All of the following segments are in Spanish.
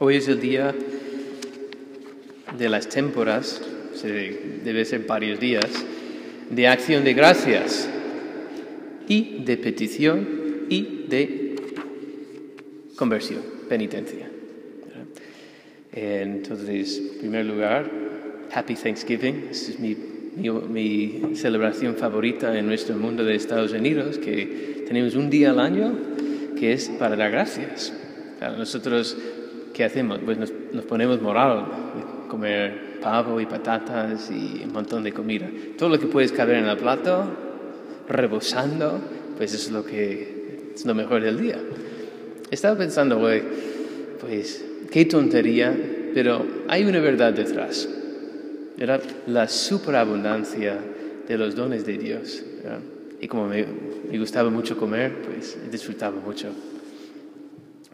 Hoy es el día de las témporas, debe ser varios días, de acción de gracias y de petición y de conversión, penitencia. Entonces, en primer lugar, Happy Thanksgiving. Es mi, mi, celebración favorita en nuestro mundo de Estados Unidos, que tenemos un día al año que es para dar gracias. nosotros, ¿qué hacemos? Pues nos, nos ponemos moral, comer pavo y patatas y un montón de comida. Todo lo que puedes caber en el plato, rebosando, pues es lo que es lo mejor del día. Estaba pensando hoy, pues qué tontería, pero hay una verdad detrás. Era la superabundancia de los dones de Dios. Y como me, me, gustaba mucho comer, pues disfrutaba mucho.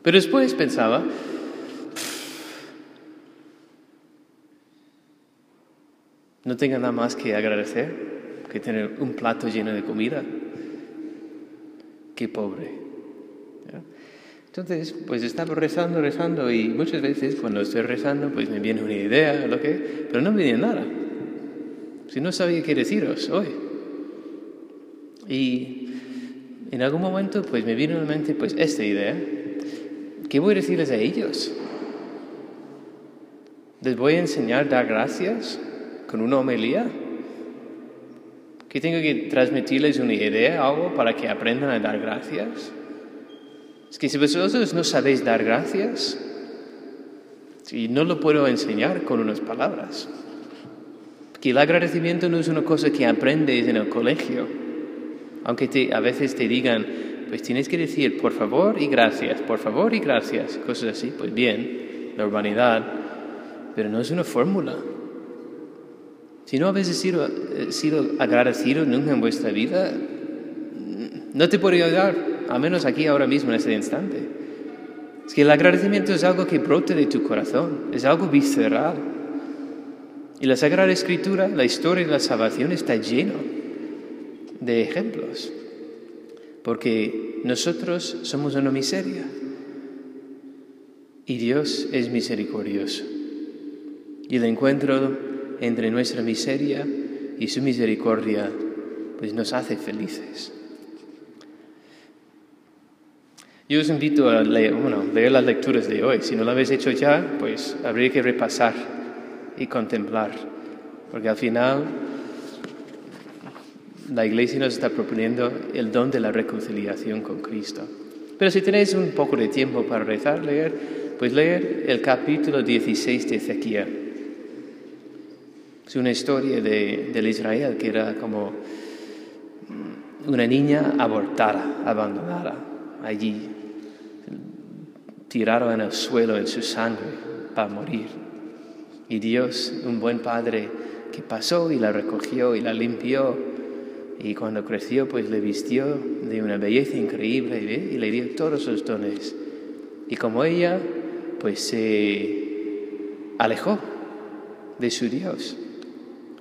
Pero después pensaba, no tengo nada más que agradecer que tener un plato lleno de comida. Qué pobre. Entonces, pues estaba rezando, rezando y muchas veces cuando estoy rezando, pues me viene una idea lo que, pero no me viene nada. Si no sabía qué deciros hoy. Y en algún momento, pues me vino a la mente, pues esta idea. ¿Qué voy a decirles a ellos? ¿Les voy a enseñar a dar gracias con una homilía? ¿Que tengo que transmitirles una idea, algo para que aprendan a dar gracias? Es que si vosotros no sabéis dar gracias, si no lo puedo enseñar con unas palabras. Que el agradecimiento no es una cosa que aprendes en el colegio. Aunque te, a veces te digan, pues tienes que decir por favor y gracias, por favor y gracias, cosas así. Pues bien, la urbanidad, pero no es una fórmula. Si no habéis sido, eh, sido agradecido nunca en vuestra vida, no te puedo ayudar al menos aquí ahora mismo en este instante. Es que el agradecimiento es algo que brota de tu corazón, es algo visceral. Y la Sagrada Escritura, la historia de la salvación está lleno de ejemplos, porque nosotros somos una miseria y Dios es misericordioso. Y el encuentro entre nuestra miseria y su misericordia pues nos hace felices. Yo os invito a leer, bueno, leer las lecturas de hoy. Si no lo habéis hecho ya, pues habría que repasar y contemplar, porque al final la Iglesia nos está proponiendo el don de la reconciliación con Cristo. Pero si tenéis un poco de tiempo para rezar, leer, pues leer el capítulo 16 de Ezequiel. Es una historia de, del Israel que era como una niña abortada, abandonada allí tirado en el suelo en su sangre para morir. Y Dios, un buen padre, que pasó y la recogió y la limpió. Y cuando creció, pues le vistió de una belleza increíble y le dio todos los dones. Y como ella, pues se alejó de su Dios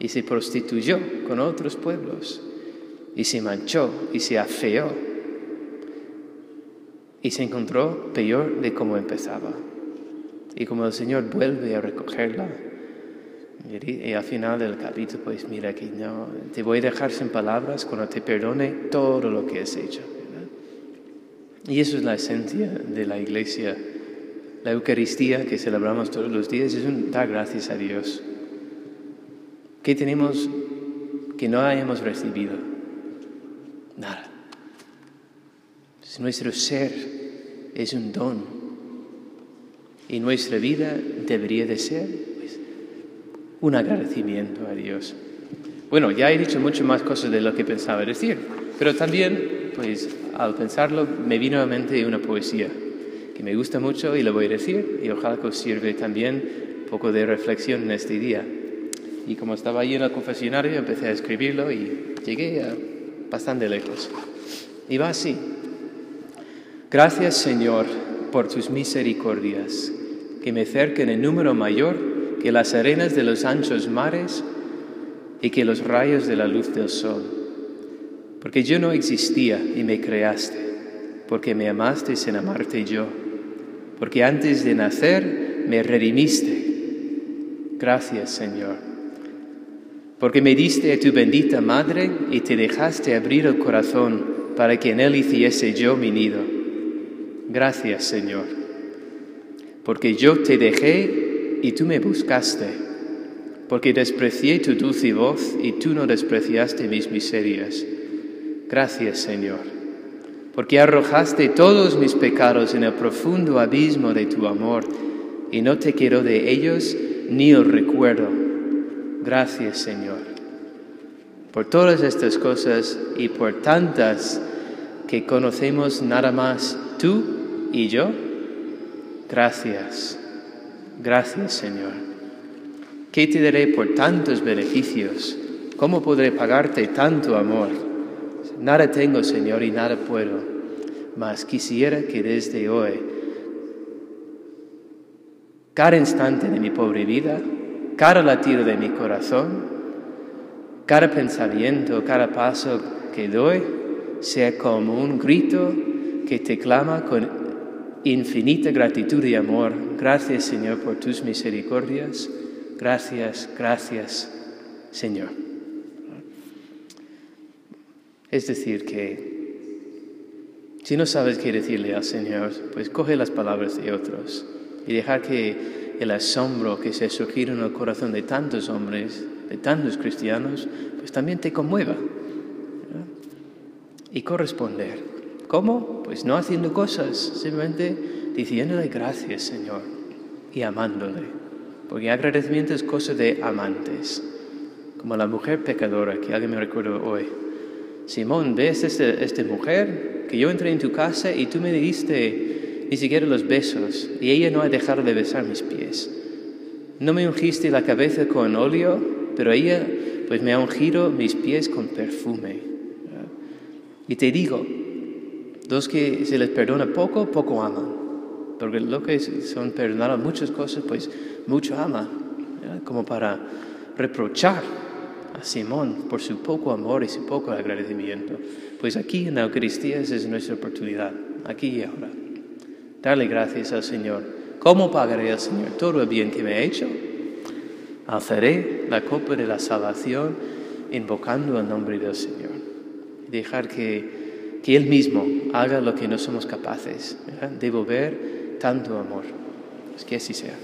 y se prostituyó con otros pueblos y se manchó y se afeó y se encontró peor de cómo empezaba. Y como el Señor vuelve a recogerla, y al final del capítulo, pues mira que no, te voy a dejar sin palabras cuando te perdone todo lo que has hecho. Y eso es la esencia de la iglesia. La Eucaristía que celebramos todos los días es un dar gracias a Dios. ¿Qué tenemos que no hayamos recibido? Nada. Nuestro ser es un don y nuestra vida debería de ser pues, un agradecimiento a Dios. Bueno, ya he dicho mucho más cosas de lo que pensaba decir, pero también, pues al pensarlo, me vino a la mente una poesía que me gusta mucho y lo voy a decir y ojalá que os sirve también un poco de reflexión en este día. Y como estaba allí en el confesionario, empecé a escribirlo y llegué a bastante lejos. Y va así. Gracias Señor por tus misericordias, que me cerquen en número mayor que las arenas de los anchos mares y que los rayos de la luz del sol. Porque yo no existía y me creaste, porque me amaste sin amarte yo, porque antes de nacer me redimiste. Gracias, Señor. Porque me diste a tu bendita madre y te dejaste abrir el corazón para que en él hiciese yo mi nido. Gracias, Señor. Porque yo te dejé y tú me buscaste. Porque desprecié tu dulce voz y tú no despreciaste mis miserias. Gracias, Señor. Porque arrojaste todos mis pecados en el profundo abismo de tu amor y no te quiero de ellos ni el recuerdo. Gracias, Señor, por todas estas cosas y por tantas que conocemos nada más tú y yo. Gracias, gracias, Señor. ¿Qué te daré por tantos beneficios? ¿Cómo podré pagarte tanto amor? Nada tengo, Señor, y nada puedo, mas quisiera que desde hoy cada instante de mi pobre vida, cada latido de mi corazón, cada pensamiento, cada paso que doy, sea como un grito que te clama con infinita gratitud y amor. Gracias Señor por tus misericordias. Gracias, gracias Señor. Es decir, que si no sabes qué decirle al Señor, pues coge las palabras de otros y dejar que el asombro que se ha surgido en el corazón de tantos hombres, de tantos cristianos, pues también te conmueva. Y corresponder. ¿Cómo? Pues no haciendo cosas, simplemente diciéndole gracias, Señor, y amándole. Porque agradecimiento es cosa de amantes. Como la mujer pecadora, que alguien me recuerda hoy. Simón, ¿ves esta este mujer? Que yo entré en tu casa y tú me diste ni siquiera los besos, y ella no ha dejado de besar mis pies. No me ungiste la cabeza con óleo, pero ella pues me ha ungido mis pies con perfume. Y te digo, los que se les perdona poco, poco aman. Porque lo que son perdonados muchas cosas, pues mucho ama, como para reprochar a Simón por su poco amor y su poco agradecimiento. Pues aquí en la Eucaristía esa es nuestra oportunidad, aquí y ahora. Darle gracias al Señor. ¿Cómo pagaré al Señor todo el bien que me ha hecho? Alzaré la copa de la salvación invocando el nombre del Señor. Dejar que, que Él mismo haga lo que no somos capaces, devolver tanto amor. Es que así sea.